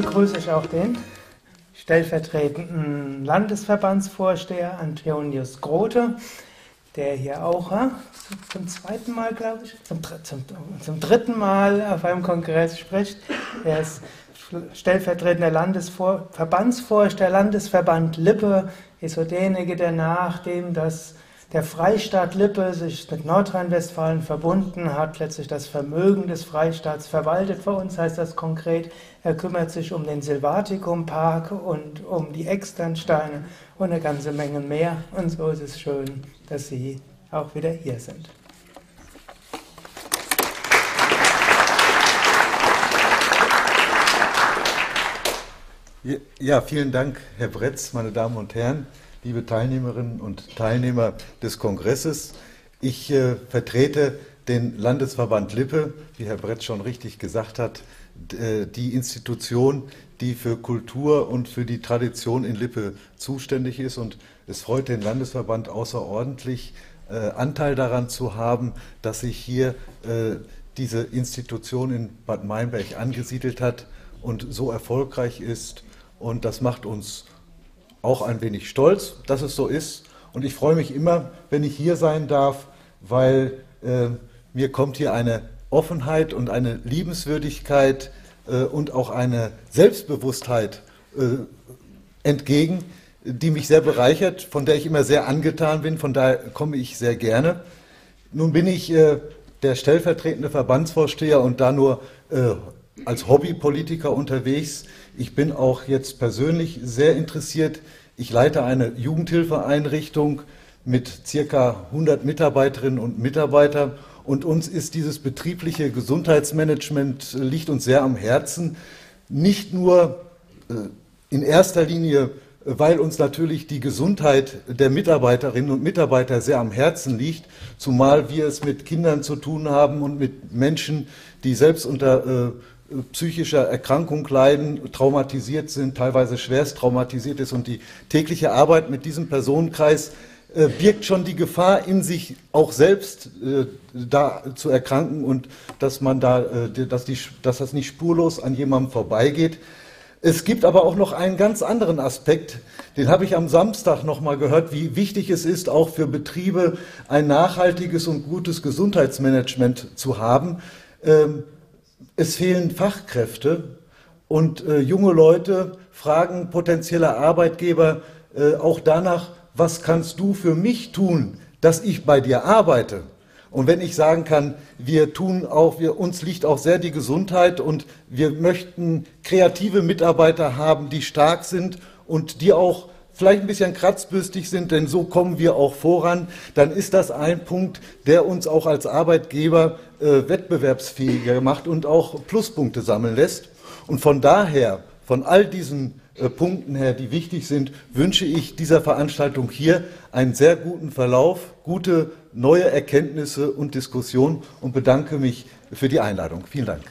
begrüße ich auch den stellvertretenden Landesverbandsvorsteher Antonius Grote, der hier auch äh, zum zweiten Mal, glaube ich, zum, zum, zum, dritten Mal auf einem Kongress spricht. Er ist stellvertretender Landesverbandsvorsteher, Landesverband Lippe, ist so derjenige, der nachdem das der Freistaat Lippe sich mit Nordrhein-Westfalen verbunden hat, letztlich das Vermögen des Freistaats verwaltet. Für uns heißt das konkret, er kümmert sich um den Silvaticum-Park und um die Externsteine und eine ganze Menge mehr. Und so ist es schön, dass Sie auch wieder hier sind. Ja, vielen Dank, Herr Bretz, meine Damen und Herren liebe Teilnehmerinnen und Teilnehmer des Kongresses. Ich äh, vertrete den Landesverband Lippe, wie Herr Brett schon richtig gesagt hat, äh, die Institution, die für Kultur und für die Tradition in Lippe zuständig ist. Und es freut den Landesverband außerordentlich, äh, Anteil daran zu haben, dass sich hier äh, diese Institution in Bad Meinberg angesiedelt hat und so erfolgreich ist. Und das macht uns auch ein wenig stolz, dass es so ist. Und ich freue mich immer, wenn ich hier sein darf, weil äh, mir kommt hier eine Offenheit und eine Liebenswürdigkeit äh, und auch eine Selbstbewusstheit äh, entgegen, die mich sehr bereichert, von der ich immer sehr angetan bin, von daher komme ich sehr gerne. Nun bin ich äh, der stellvertretende Verbandsvorsteher und da nur äh, als Hobbypolitiker unterwegs. Ich bin auch jetzt persönlich sehr interessiert. Ich leite eine Jugendhilfeeinrichtung mit circa 100 Mitarbeiterinnen und Mitarbeitern und uns ist dieses betriebliche Gesundheitsmanagement äh, liegt uns sehr am Herzen. Nicht nur äh, in erster Linie, äh, weil uns natürlich die Gesundheit der Mitarbeiterinnen und Mitarbeiter sehr am Herzen liegt, zumal wir es mit Kindern zu tun haben und mit Menschen, die selbst unter psychischer Erkrankung leiden, traumatisiert sind, teilweise schwerst traumatisiert ist. Und die tägliche Arbeit mit diesem Personenkreis äh, birgt schon die Gefahr in sich, auch selbst äh, da zu erkranken und dass man da, äh, dass, die, dass das nicht spurlos an jemandem vorbeigeht. Es gibt aber auch noch einen ganz anderen Aspekt, den habe ich am Samstag noch mal gehört, wie wichtig es ist, auch für Betriebe ein nachhaltiges und gutes Gesundheitsmanagement zu haben. Ähm, es fehlen Fachkräfte und äh, junge Leute fragen potenzielle Arbeitgeber äh, auch danach, was kannst du für mich tun, dass ich bei dir arbeite? Und wenn ich sagen kann, wir tun auch, wir, uns liegt auch sehr die Gesundheit und wir möchten kreative Mitarbeiter haben, die stark sind und die auch vielleicht ein bisschen kratzbürstig sind, denn so kommen wir auch voran, dann ist das ein Punkt, der uns auch als Arbeitgeber äh, wettbewerbsfähiger macht und auch Pluspunkte sammeln lässt. Und von daher, von all diesen äh, Punkten her, die wichtig sind, wünsche ich dieser Veranstaltung hier einen sehr guten Verlauf, gute neue Erkenntnisse und Diskussion und bedanke mich für die Einladung. Vielen Dank.